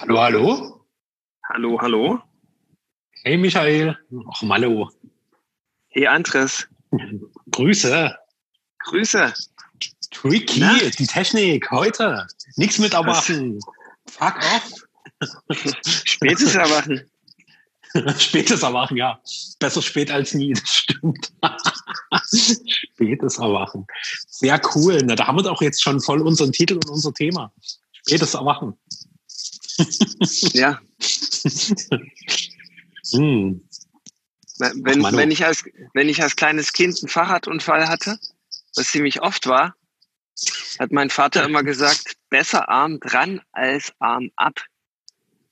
Hallo, hallo. Hallo, hallo. Hey Michael. Ach, Mallo. Hey Andres. Grüße. Grüße. Tricky, Na? die Technik heute. Nichts mit erwarten. Fuck off. Spätes Erwachen. Spätes Erwachen, ja. Besser spät als nie, das stimmt. Spätes Erwachen. Sehr cool. Na, da haben wir doch jetzt schon voll unseren Titel und unser Thema. Spätes Erwachen. Ja. Hm. Wenn, Ach, wenn, ich als, wenn ich als kleines Kind einen Fahrradunfall hatte, was ziemlich oft war, hat mein Vater immer gesagt, besser Arm dran als Arm ab.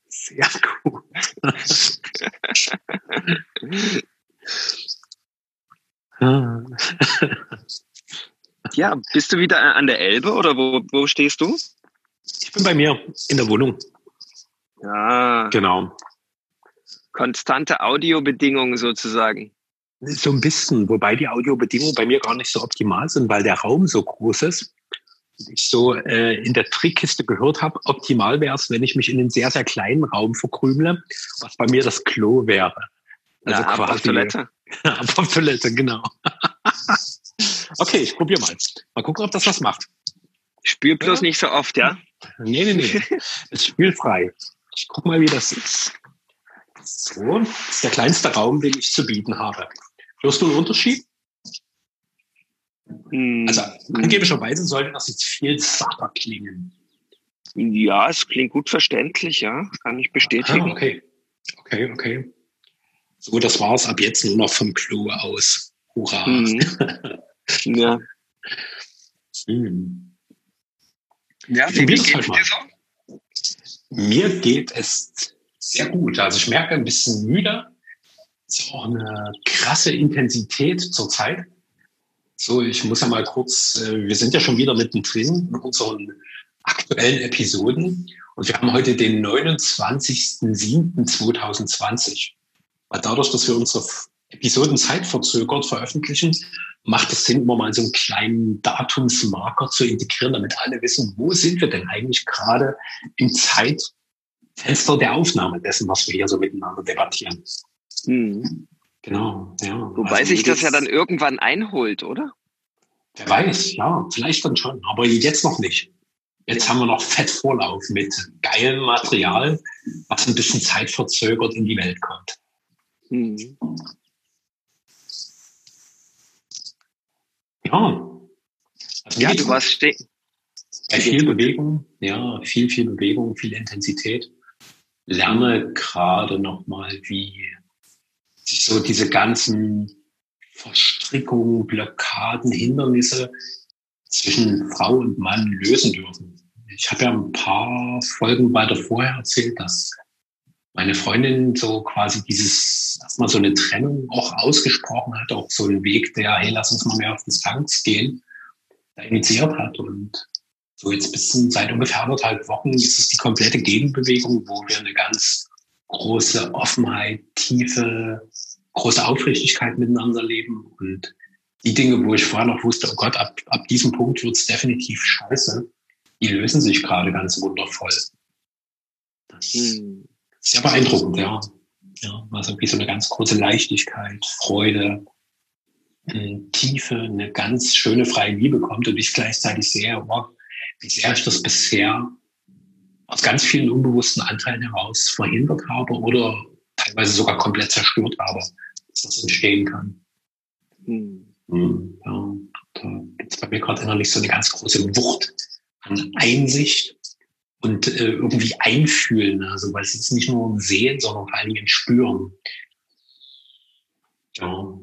Sehr cool. Ah. Ja, bist du wieder an der Elbe oder wo, wo stehst du? Ich bin bei mir in der Wohnung. Ja, Genau. konstante Audiobedingungen sozusagen. So ein bisschen, wobei die Audiobedingungen bei mir gar nicht so optimal sind, weil der Raum so groß ist. Ich so äh, in der Trickkiste gehört habe, optimal wäre es, wenn ich mich in einen sehr, sehr kleinen Raum verkrümle, was bei mir das Klo wäre. Also ja, ab auf Toilette. Ab auf Toilette, genau. okay, ich probiere mal. Mal gucken, ob das was macht. Spür bloß Ja. nicht so oft, ja? Nee, nee, nee. Es ist spielfrei. Ich guck mal, wie das ist. So, das ist der kleinste Raum, den ich zu bieten habe. Hörst du einen Unterschied? Hm, Also angeblicherweise sollte das jetzt viel satter klingen. Ja, es klingt gut verständlich, ja. Kann ich Ah, bestätigen. okay. Okay, okay. So, das war's ab jetzt nur noch vom Klo aus. Hurra. Mhm. Ja. Hm. Ja, wie- wie geht's halt dir so? Mir geht es sehr gut. Also ich merke ein bisschen müde. Es ist auch eine krasse Intensität zurzeit. So, ich muss ja mal kurz, äh, wir sind ja schon wieder mittendrin in unseren aktuellen Episoden und wir haben heute den 29.07.2020. Weil dadurch, dass wir unsere Episoden zeitverzögert veröffentlichen, macht es Sinn, immer mal so einen kleinen Datumsmarker zu integrieren, damit alle wissen, wo sind wir denn eigentlich gerade im Zeitfenster der Aufnahme dessen, was wir hier so miteinander debattieren. Hm. Genau, ja. Wobei Also sich das ja dann irgendwann einholt, oder? Wer weiß, ja, vielleicht dann schon, aber jetzt noch nicht. Jetzt haben wir noch fett Vorlauf mit geilem Material, was ein bisschen zeitverzögert in die Welt kommt. Hm. Ja. Also Ja, du warst ste bei viel Bewegung, ja, viel, viel Bewegung, viel Intensität. Lerne gerade nochmal, wie sich so diese ganzen Verstrickungen, Blockaden, Hindernisse zwischen Frau und Mann lösen dürfen. Ich habe ja ein paar Folgen weiter vorher erzählt, dass meine Freundin so quasi dieses, erstmal so eine Trennung auch ausgesprochen hat, auch so einen Weg, der, hey, lass uns mal mehr auf Distanz gehen, da initiiert hat. Und so jetzt bis zum, seit ungefähr anderthalb Wochen ist es die komplette Gegenbewegung, wo wir eine ganz große Offenheit, tiefe, große Aufrichtigkeit miteinander leben. Und die Dinge, wo ich vorher noch wusste, oh Gott, ab, ab diesem Punkt wird's definitiv scheiße, die lösen sich gerade ganz wundervoll. Das Hm. ist sehr beeindruckend, ja. Ja, also wie so eine ganz große Leichtigkeit, Freude, äh, Tiefe, eine ganz schöne freie Liebe kommt und ich gleichzeitig sehe, oh, wie sehr ich das bisher aus ganz vielen unbewussten Anteilen heraus verhindert habe oder teilweise sogar komplett zerstört habe, dass das entstehen kann. Hm. Hm, Ja, da gibt es bei mir gerade innerlich so eine ganz große Wucht an Einsicht und äh, irgendwie einfühlen. Also, weil es ist nicht nur ein Sehen, sondern vor allen Dingen Spüren. Ja.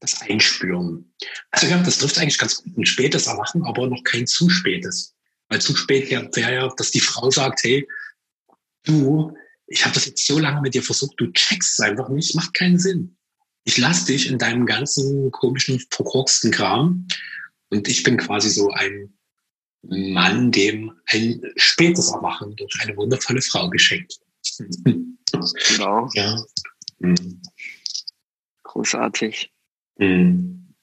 Das Einspüren. Also ja, das trifft eigentlich ganz gut. Ein spätes Erwachen, aber noch kein zu spätes. Weil zu spät wäre wär ja, dass die Frau sagt, hey, du, ich habe das jetzt so lange mit dir versucht, du checkst es einfach nicht, macht keinen Sinn. Ich lass dich in deinem ganzen komischen, verkorksten Kram und ich bin quasi so ein Mann, dem ein spätes Erwachen durch eine wundervolle Frau geschenkt. Genau. Ja. Hm. Großartig. Hm.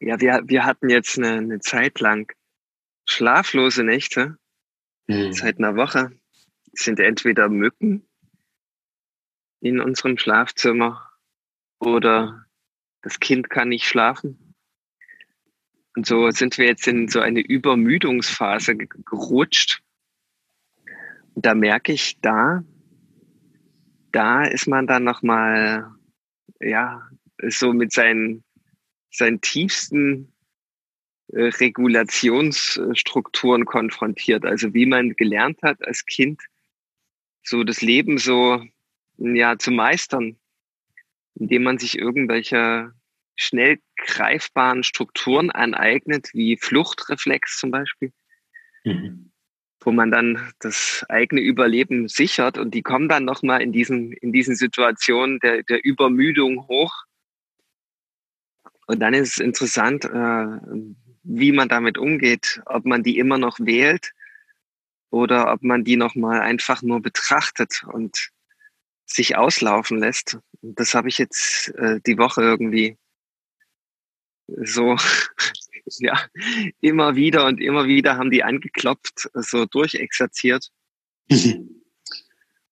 Ja, wir, wir hatten jetzt eine, eine Zeit lang schlaflose Nächte. Mhm. Seit einer Woche sind entweder Mücken in unserem Schlafzimmer oder das Kind kann nicht schlafen. Und so sind wir jetzt in so eine Übermüdungsphase gerutscht. Und da merke ich, da, da ist man dann nochmal, ja, so mit seinen, seinen tiefsten äh, Regulationsstrukturen konfrontiert. Also wie man gelernt hat als Kind, so das Leben so, ja, zu meistern, indem man sich irgendwelche schnell greifbaren Strukturen aneignet, wie Fluchtreflex zum Beispiel, mhm. wo man dann das eigene Überleben sichert und die kommen dann nochmal in diesen, in diesen Situationen der, der Übermüdung hoch. Und dann ist es interessant, äh, wie man damit umgeht, ob man die immer noch wählt oder ob man die nochmal einfach nur betrachtet und sich auslaufen lässt. Das habe ich jetzt äh, die Woche irgendwie so, ja, immer wieder und immer wieder haben die angeklopft, so durchexerziert. Mhm.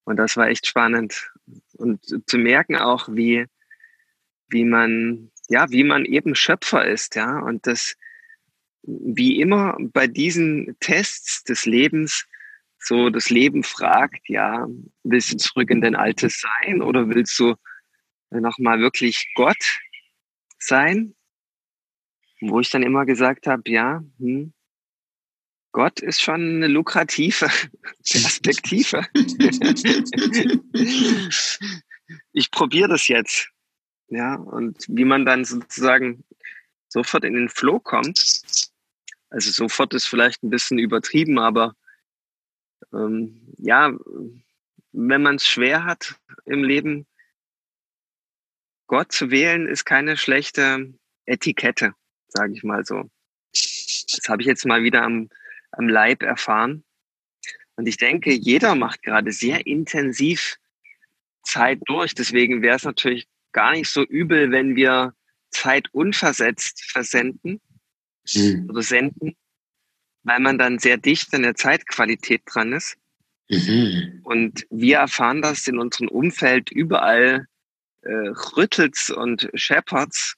Und das war echt spannend. Und zu merken auch, wie, wie man, ja, wie man eben Schöpfer ist, ja, und das, wie immer bei diesen Tests des Lebens, so das Leben fragt, ja, willst du zurück in dein altes Sein oder willst du nochmal wirklich Gott sein? Wo ich dann immer gesagt habe, ja, hm, Gott ist schon eine lukrative Perspektive. ich probiere das jetzt. Ja, und wie man dann sozusagen sofort in den Flow kommt, also sofort ist vielleicht ein bisschen übertrieben, aber ähm, ja, wenn man es schwer hat im Leben, Gott zu wählen, ist keine schlechte Etikette sage ich mal so. Das habe ich jetzt mal wieder am, am Leib erfahren. Und ich denke, jeder macht gerade sehr intensiv Zeit durch. Deswegen wäre es natürlich gar nicht so übel, wenn wir Zeit unversetzt versenden mhm. oder senden, weil man dann sehr dicht an der Zeitqualität dran ist. Mhm. Und wir erfahren das in unserem Umfeld überall, äh, rüttelt's und scheppert's.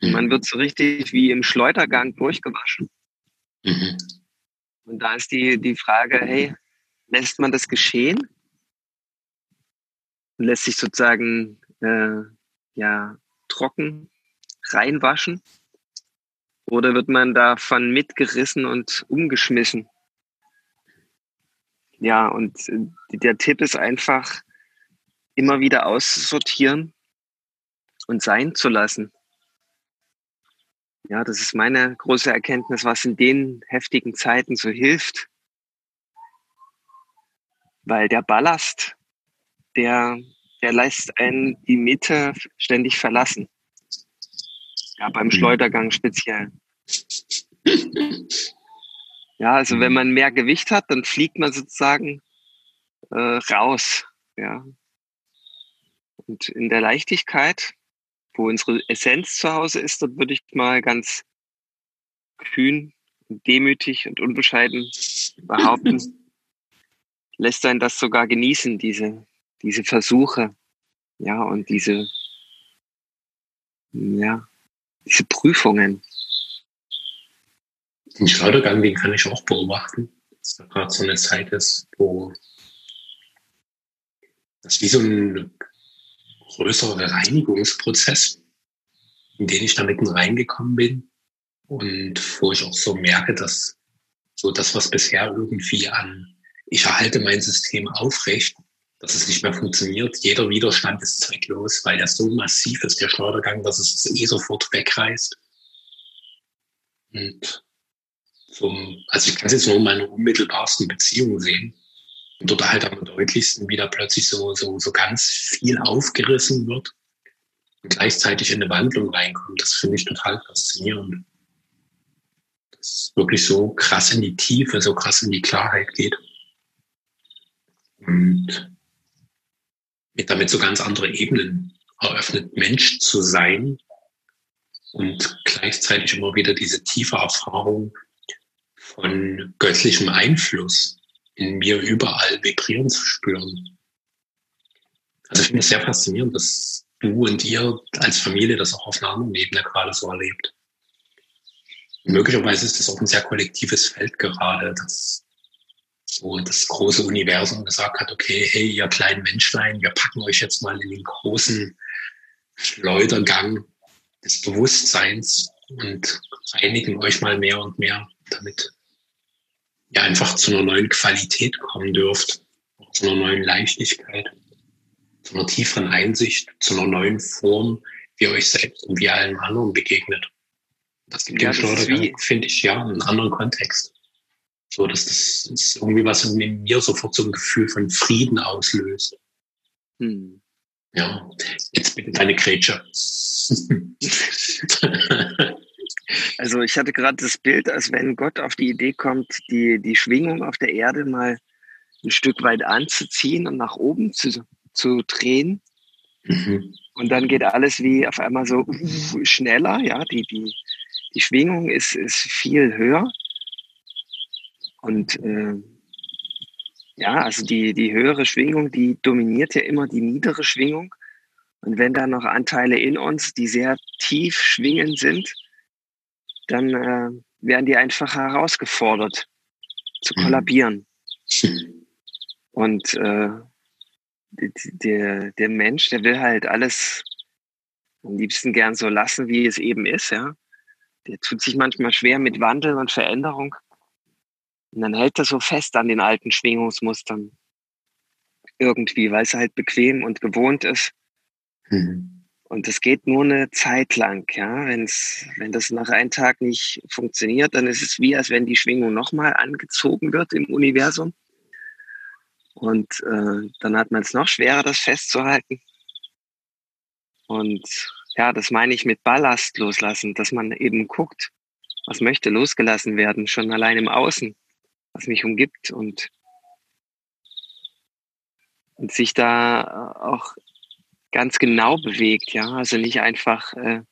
Mhm. Man wird so richtig wie im Schleudergang durchgewaschen. Mhm. Und da ist die, die Frage, hey, lässt man das geschehen? Lässt sich sozusagen äh, ja trocken reinwaschen? Oder wird man davon mitgerissen und umgeschmissen? Ja, und äh, der Tipp ist einfach, immer wieder aussortieren und sein zu lassen. Ja, das ist meine große Erkenntnis, was in den heftigen Zeiten so hilft. Weil der Ballast, der, der lässt einen die Mitte ständig verlassen. Ja, beim mhm. Schleudergang speziell. Ja, also wenn man mehr Gewicht hat, dann fliegt man sozusagen äh, raus. Ja. Und in der Leichtigkeit wo unsere Essenz zu Hause ist, dort würde ich mal ganz kühn, demütig und unbescheiden behaupten, lässt einen das sogar genießen, diese, diese Versuche, ja, und diese, ja, diese Prüfungen. Den Schleudergang, den kann ich auch beobachten, dass da gerade so eine Zeit ist, wo das wie so ein größerer Reinigungsprozess, in den ich da mitten reingekommen bin und wo ich auch so merke, dass so das, was bisher irgendwie an, ich erhalte mein System aufrecht, dass es nicht mehr funktioniert. Jeder Widerstand ist zwecklos, weil der so massiv ist, der Schleudergang, dass es eh sofort wegreißt. Und zum, also ich kann es jetzt nur in meiner unmittelbarsten Beziehung sehen dort halt am deutlichsten wieder plötzlich so, so, so ganz viel aufgerissen wird und gleichzeitig in eine Wandlung reinkommt. Das finde ich total faszinierend. Dass es wirklich so krass in die Tiefe, so krass in die Klarheit geht. Und mit damit so ganz andere Ebenen eröffnet, Mensch zu sein und gleichzeitig immer wieder diese tiefe Erfahrung von göttlichem Einfluss in mir überall vibrieren zu spüren. Also ich finde es sehr faszinierend, dass du und ihr als Familie das auch auf einer anderen Ebene gerade so erlebt. möglicherweise ist das auch ein sehr kollektives Feld gerade, dass so das große Universum gesagt hat, okay, hey, ihr kleinen Menschlein, wir packen euch jetzt mal in den großen Schleudergang des Bewusstseins und reinigen euch mal mehr und mehr, damit ihr einfach zu einer neuen Qualität kommen dürft, zu einer neuen Leichtigkeit, zu einer tieferen Einsicht, zu einer neuen Form, wie ihr euch selbst und wie allen anderen begegnet. Das gibt ja, dem Schleudergang, finde ich, ja, einen anderen Kontext. So, dass das ist irgendwie was in mir sofort so ein Gefühl von Frieden auslöst. Hm. Ja, jetzt bitte deine Grätsche. also ich hatte gerade das Bild, als wenn Gott auf die Idee kommt, die, die Schwingung auf der Erde mal ein Stück weit anzuziehen und nach oben zu, zu drehen. Mhm. Und dann geht alles wie auf einmal so schneller, ja, die, die, die Schwingung ist, ist viel höher. Und äh, ja, also die, die höhere Schwingung, die dominiert ja immer die niedere Schwingung. Und wenn da noch Anteile in uns, die sehr tief schwingend sind, dann äh, werden die einfach herausgefordert zu mhm. kollabieren. Und äh, der, der Mensch, der will halt alles am liebsten gern so lassen, wie es eben ist, ja. Der tut sich manchmal schwer mit Wandel und Veränderung. Und dann hält er so fest an den alten Schwingungsmustern. Irgendwie, weil es halt bequem und gewohnt ist. Mhm. Und das geht nur eine Zeit lang, ja. Wenn's, wenn das nach einem Tag nicht funktioniert, dann ist es wie, als wenn die Schwingung nochmal angezogen wird im Universum. Und äh, dann hat man es noch schwerer, das festzuhalten. Und ja, das meine ich mit Ballast loslassen, dass man eben guckt, was möchte losgelassen werden, schon allein im Außen was mich umgibt und, und sich da auch ganz genau bewegt, ja, also nicht einfach äh,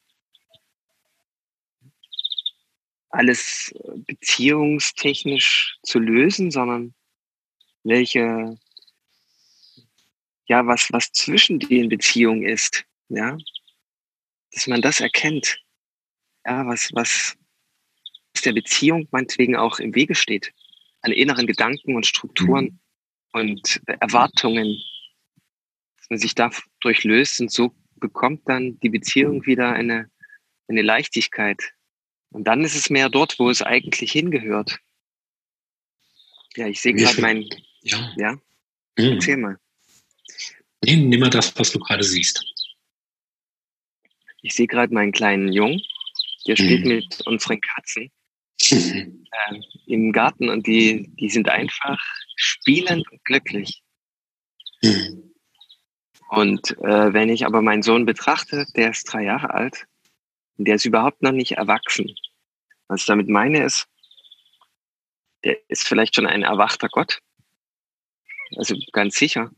alles beziehungstechnisch zu lösen, sondern welche, ja, was, was zwischen den Beziehungen ist, ja, dass man das erkennt, ja, was, was der Beziehung meinetwegen auch im Wege steht. An inneren Gedanken und Strukturen mhm. und Erwartungen, dass man sich dadurch löst und so bekommt dann die Beziehung wieder eine, eine Leichtigkeit. Und dann ist es mehr dort, wo es eigentlich hingehört. Ja, ich sehe gerade mein. Ja. ja? Mhm. Erzähl mal. Nee, nimm mal das, was du gerade siehst. Ich sehe gerade meinen kleinen Jungen, der spielt mhm. mit unseren Katzen äh, im Garten und die, die sind einfach spielend und glücklich. Mhm. Und äh, wenn ich aber meinen Sohn betrachte, der ist drei Jahre alt der ist überhaupt noch nicht erwachsen. Was ich damit meine ist, der ist vielleicht schon ein erwachter Gott. Also ganz sicher.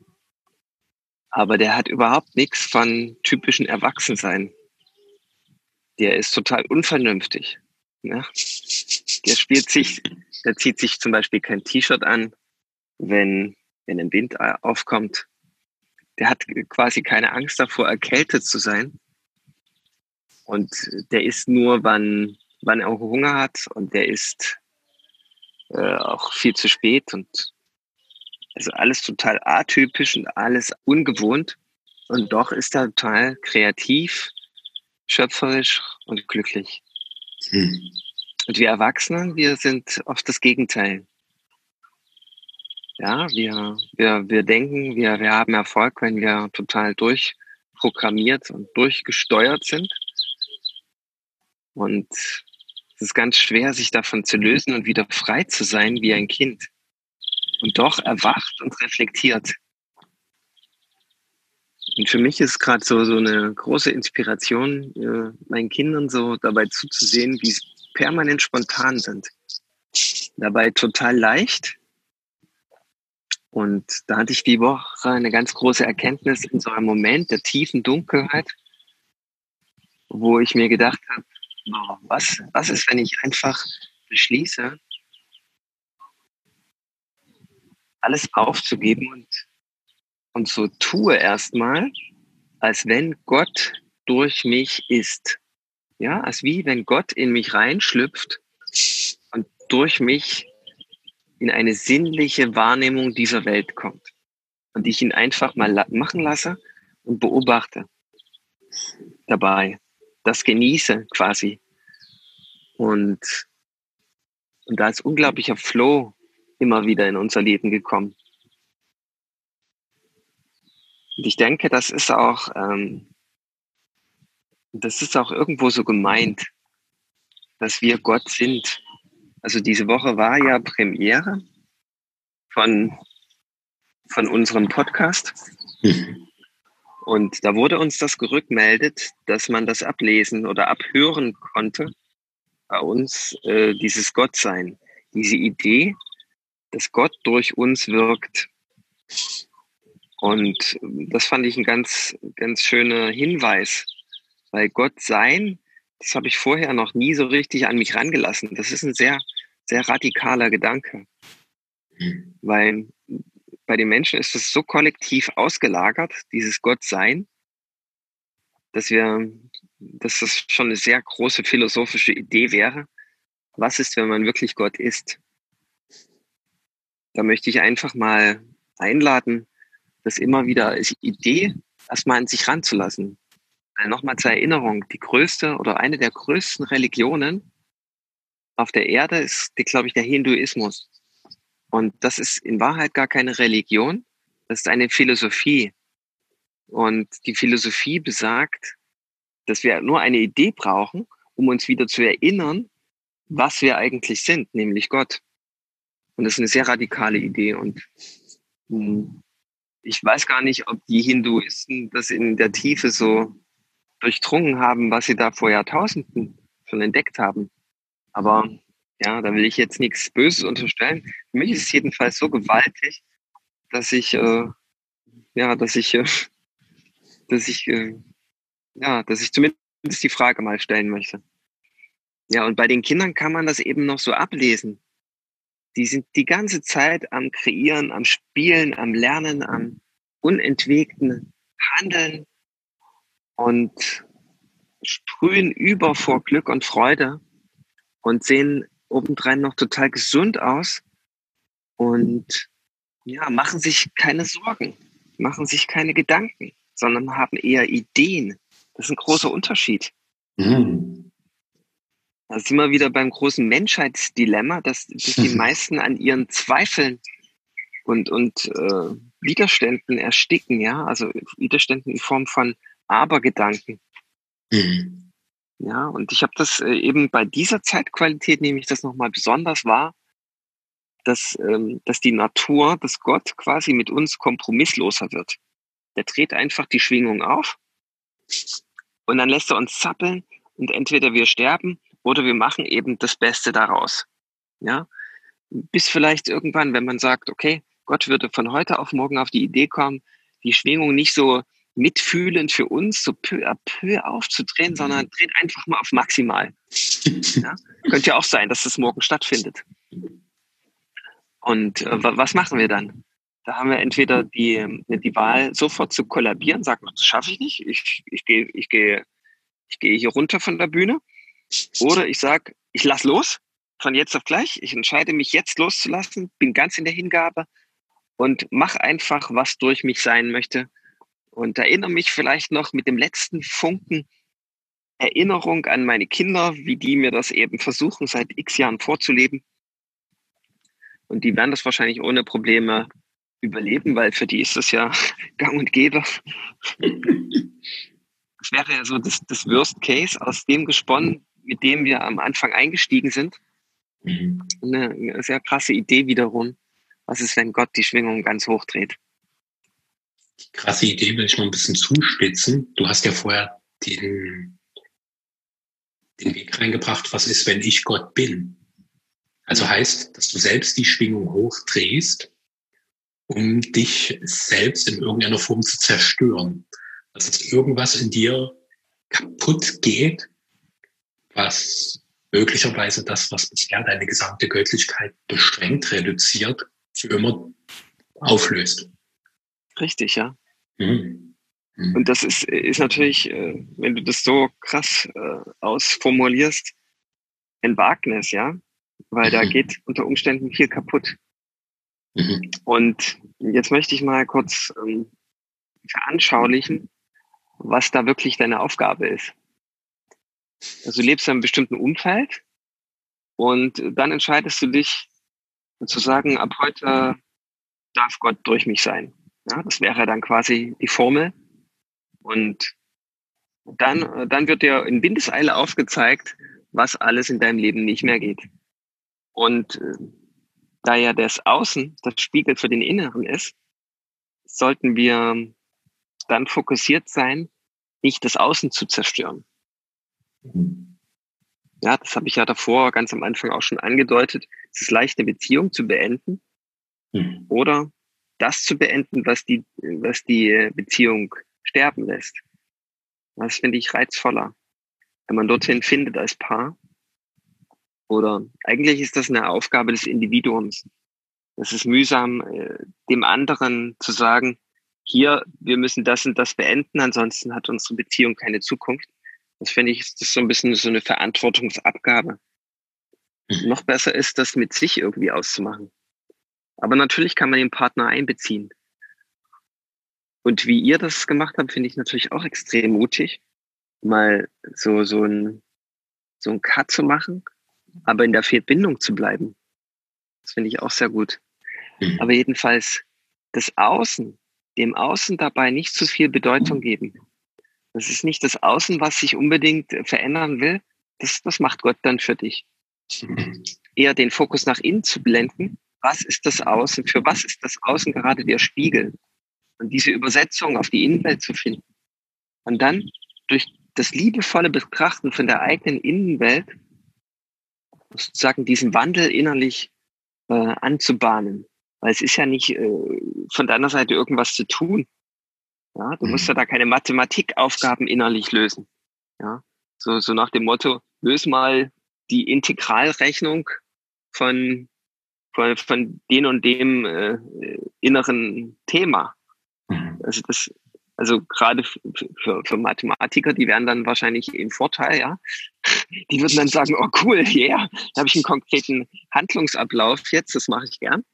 Aber der hat überhaupt nichts von typischen Erwachsensein. Der ist total unvernünftig. Ja? Der spielt sich, der zieht sich zum Beispiel kein T-Shirt an, wenn, wenn ein Wind aufkommt. Der hat quasi keine Angst davor, erkältet zu sein. Und der isst nur, wann, wann er Hunger hat. Und der isst äh, auch viel zu spät. Und also alles total atypisch und alles ungewohnt. Und doch ist er total kreativ, schöpferisch und glücklich. Hm. Und wir Erwachsenen, wir sind oft das Gegenteil. Ja, wir, wir, wir denken, wir, wir haben Erfolg, wenn wir total durchprogrammiert und durchgesteuert sind. Und es ist ganz schwer, sich davon zu lösen und wieder frei zu sein wie ein Kind. Und doch erwacht und reflektiert. Und für mich ist gerade so, so eine große Inspiration, äh, meinen Kindern so dabei zuzusehen, wie sie permanent spontan sind. Dabei total leicht. Und da hatte ich die Woche eine ganz große Erkenntnis in so einem Moment der tiefen Dunkelheit. wo ich mir gedacht habe, was, was ist, wenn ich einfach beschließe, alles aufzugeben und, und so tue erstmal, als wenn Gott durch mich ist. Ja, als wie wenn Gott in mich reinschlüpft und durch mich in eine sinnliche Wahrnehmung dieser Welt kommt. Und ich ihn einfach mal machen lasse und beobachte dabei. Das genieße quasi. Und, und da ist unglaublicher Flow immer wieder in unser Leben gekommen. Und ich denke, das ist auch, ähm, das ist auch irgendwo so gemeint, dass wir Gott sind. Also diese Woche war ja Premiere von, von unserem Podcast. Mhm. Und da wurde uns das gerückmeldet, dass man das ablesen oder abhören konnte bei uns, äh, dieses Gottsein, diese Idee, dass Gott durch uns wirkt. Und das fand ich ein ganz, ganz schöner Hinweis, weil Gott sein, das habe ich vorher noch nie so richtig an mich rangelassen. Das ist ein sehr, sehr radikaler Gedanke. Weil bei den Menschen ist es so kollektiv ausgelagert, dieses Gottsein, dass wir, dass das schon eine sehr große philosophische Idee wäre. Was ist, wenn man wirklich Gott ist? Da möchte ich einfach mal einladen, das immer wieder als Idee erstmal an sich ranzulassen. Nochmal zur Erinnerung, die größte oder eine der größten Religionen auf der Erde ist, glaube ich, der Hinduismus. Und das ist in Wahrheit gar keine Religion, das ist eine Philosophie. Und die Philosophie besagt, dass wir nur eine Idee brauchen, um uns wieder zu erinnern, was wir eigentlich sind, nämlich Gott. Und das ist eine sehr radikale Idee. Und hm, ich weiß gar nicht, ob die Hinduisten das in der Tiefe so durchdrungen haben, was sie da vor Jahrtausenden schon entdeckt haben. Aber ja, da will ich jetzt nichts Böses unterstellen. Für mich ist es jedenfalls so gewaltig, dass ich, äh, ja, dass ich, äh, dass ich, äh, ja, dass ich zumindest die Frage mal stellen möchte. Ja, und bei den Kindern kann man das eben noch so ablesen. Die sind die ganze Zeit am Kreieren, am Spielen, am Lernen, am unentwegten Handeln und sprühen über vor Glück und Freude und sehen obendrein noch total gesund aus und ja, machen sich keine Sorgen, machen sich keine Gedanken, sondern haben eher Ideen. Das ist ein großer Unterschied. Mhm. Da sind wir wieder beim großen Menschheitsdilemma, dass, dass die meisten an ihren Zweifeln und, und äh, Widerständen ersticken, ja, also Widerständen in Form von Abergedanken. Mhm. Ja, und ich habe das äh, eben bei dieser Zeitqualität nehme ich das nochmal besonders wahr, dass, ähm, dass die Natur, dass Gott quasi mit uns kompromissloser wird. Der dreht einfach die Schwingung auf und dann lässt er uns zappeln und entweder wir sterben oder wir machen eben das Beste daraus. Ja, bis vielleicht irgendwann, wenn man sagt, okay, Gott würde von heute auf morgen auf die Idee kommen, die Schwingung nicht so mitfühlend für uns so peu à peu aufzudrehen, sondern mhm. dreht einfach mal auf maximal. Ja? Könnte ja auch sein, dass das morgen stattfindet. Und äh, was machen wir dann? Da haben wir entweder die, äh, die Wahl, sofort zu kollabieren, sagen, das schaffe ich nicht, ich, ich gehe ich geh, ich geh hier runter von der Bühne. Oder ich sage, ich lass los, von jetzt auf gleich. Ich entscheide mich jetzt loszulassen, bin ganz in der Hingabe und mach einfach, was durch mich sein möchte und erinnere mich vielleicht noch mit dem letzten Funken Erinnerung an meine Kinder, wie die mir das eben versuchen, seit x Jahren vorzuleben. Und die werden das wahrscheinlich ohne Probleme überleben, weil für die ist das ja gang und gäbe. Das wäre ja so das, das Worst Case, aus dem gesponnen, mit dem wir am Anfang eingestiegen sind. Mhm. Eine, eine sehr krasse Idee wiederum. Was ist, wenn Gott die Schwingung ganz hoch dreht? Die krasse Idee will ich noch ein bisschen zuspitzen. Du hast ja vorher den, den Weg reingebracht, was ist, wenn ich Gott bin? Also heißt, dass du selbst die Schwingung hochdrehst, um dich selbst in irgendeiner Form zu zerstören. Dass irgendwas in dir kaputt geht, was möglicherweise das, was bisher deine gesamte Göttlichkeit beschränkt, reduziert, für immer auflöst. Richtig, ja. Mhm. Mhm. Und das ist, ist natürlich, äh, wenn du das so krass äh, ausformulierst, ein Wagnis, ja, weil mhm. da geht unter Umständen viel kaputt. Mhm. Und jetzt möchte ich mal kurz ähm, veranschaulichen, was da wirklich deine Aufgabe ist. Also du lebst in einem bestimmten Umfeld und dann entscheidest du dich zu sagen, ab heute darf Gott durch mich sein. Ja, das wäre dann quasi die Formel. Und dann, dann wird dir in Windeseile aufgezeigt, was alles in deinem Leben nicht mehr geht. Und äh, da ja das Außen das Spiegel für den Inneren ist, sollten wir dann fokussiert sein, nicht das Außen zu zerstören. Ja, das habe ich ja davor ganz am Anfang auch schon angedeutet. Es ist leicht, eine Beziehung zu beenden mhm. oder das zu beenden, was die, was die Beziehung sterben lässt. Das finde ich reizvoller, wenn man dorthin findet als Paar. Oder eigentlich ist das eine Aufgabe des Individuums. Es ist mühsam, äh, dem anderen zu sagen, hier, wir müssen das und das beenden, ansonsten hat unsere Beziehung keine Zukunft. Das finde ich, ist das so ein bisschen so eine Verantwortungsabgabe. Mhm. Noch besser ist, das mit sich irgendwie auszumachen. Aber natürlich kann man den Partner einbeziehen. Und wie ihr das gemacht habt, finde ich natürlich auch extrem mutig, mal so, so ein, so ein Cut zu machen, aber in der Verbindung zu bleiben. Das finde ich auch sehr gut. Mhm. Aber jedenfalls das Außen, dem Außen dabei nicht zu viel Bedeutung geben. Das ist nicht das Außen, was sich unbedingt verändern will. Das, das macht Gott dann für dich. Mhm. Eher den Fokus nach innen zu blenden. Was ist das Außen? Für was ist das Außen gerade der Spiegel? Und diese Übersetzung auf die Innenwelt zu finden. Und dann durch das liebevolle Betrachten von der eigenen Innenwelt sozusagen diesen Wandel innerlich äh, anzubahnen. Weil es ist ja nicht äh, von deiner Seite irgendwas zu tun. Ja, du musst ja mhm. da keine Mathematikaufgaben innerlich lösen. Ja, so, so nach dem Motto, löse mal die Integralrechnung von, von, von dem und dem äh, inneren Thema. Mhm. Also das, also gerade für, für Mathematiker, die wären dann wahrscheinlich im Vorteil, ja. Die würden dann sagen, oh cool, yeah, da habe ich einen konkreten Handlungsablauf jetzt, das mache ich gern.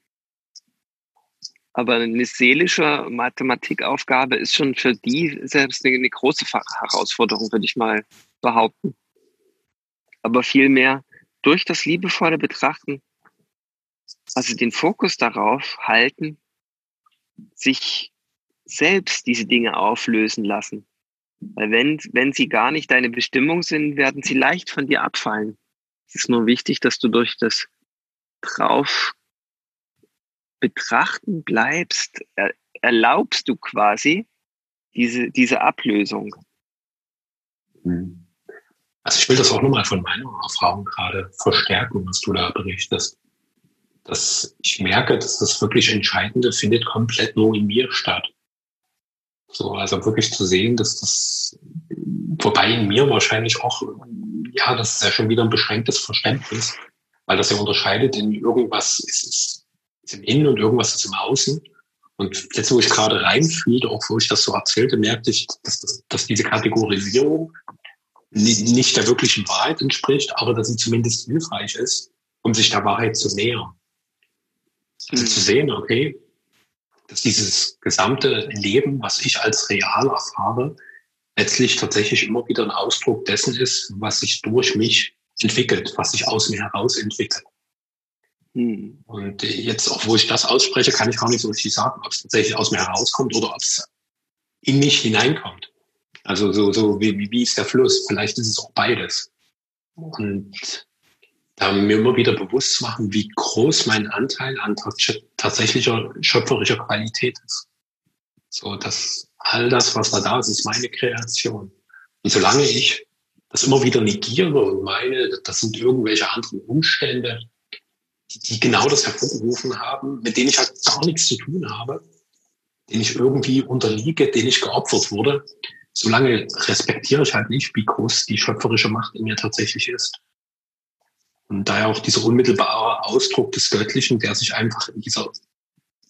Aber eine seelische Mathematikaufgabe ist schon für die selbst eine, eine große Herausforderung, würde ich mal behaupten. Aber vielmehr durch das liebevolle Betrachten, also den Fokus darauf halten, sich selbst diese Dinge auflösen lassen. Weil wenn, wenn sie gar nicht deine Bestimmung sind, werden sie leicht von dir abfallen. Es ist nur wichtig, dass du durch das drauf betrachten bleibst, erlaubst du quasi diese, diese Ablösung. Hm. Also ich will das auch nochmal von meiner Erfahrung gerade verstärken, was du da berichtest. Dass ich merke, dass das wirklich Entscheidende findet komplett nur in mir statt. So, also wirklich zu sehen, dass das, wobei in mir wahrscheinlich auch, ja, das ist ja schon wieder ein beschränktes Verständnis, weil das ja unterscheidet in irgendwas ist, ist ist im Innen und irgendwas ist im Außen. Und jetzt, wo ich gerade reinfühlte, auch wo ich das so erzählte, merkte ich, dass, dass, dass diese Kategorisierung nicht der wirklichen Wahrheit entspricht, aber dass sie zumindest hilfreich ist, um sich der Wahrheit zu nähern. Also zu sehen, okay, dass dieses gesamte Leben, was ich als real erfahre, letztlich tatsächlich immer wieder ein Ausdruck dessen ist, was sich durch mich entwickelt, was sich aus mir heraus entwickelt. Hm. Und jetzt, obwohl ich das ausspreche, kann ich gar nicht so richtig sagen, ob es tatsächlich aus mir herauskommt oder ob es in mich hineinkommt. Also so, so wie, wie ist der Fluss? Vielleicht ist es auch beides. Und mir immer wieder bewusst zu machen, wie groß mein Anteil an tatsächlicher schöpferischer Qualität ist. So, dass all das, was da da ist, ist meine Kreation. Und solange ich das immer wieder negiere und meine, das sind irgendwelche anderen Umstände, die genau das hervorgerufen haben, mit denen ich halt gar nichts zu tun habe, denen ich irgendwie unterliege, denen ich geopfert wurde, solange respektiere ich halt nicht, wie groß die schöpferische Macht in mir tatsächlich ist. Und daher auch dieser unmittelbare Ausdruck des Göttlichen, der sich einfach in dieser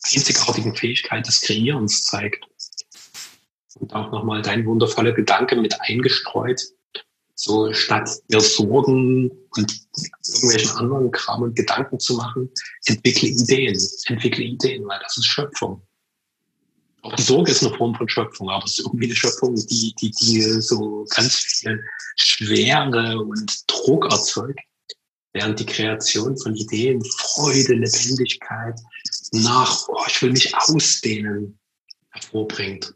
einzigartigen Fähigkeit des Kreierens zeigt. Und auch nochmal dein wundervoller Gedanke mit eingestreut. So statt mir Sorgen und irgendwelchen anderen Kram und Gedanken zu machen, entwickle Ideen. Entwickle Ideen, weil das ist Schöpfung. Auch die Sorge ist eine Form von Schöpfung, aber es ist irgendwie eine Schöpfung, die, die, die so ganz viel Schwere und Druck erzeugt während die Kreation von Ideen Freude, Lebendigkeit nach, oh, ich will mich ausdehnen, hervorbringt.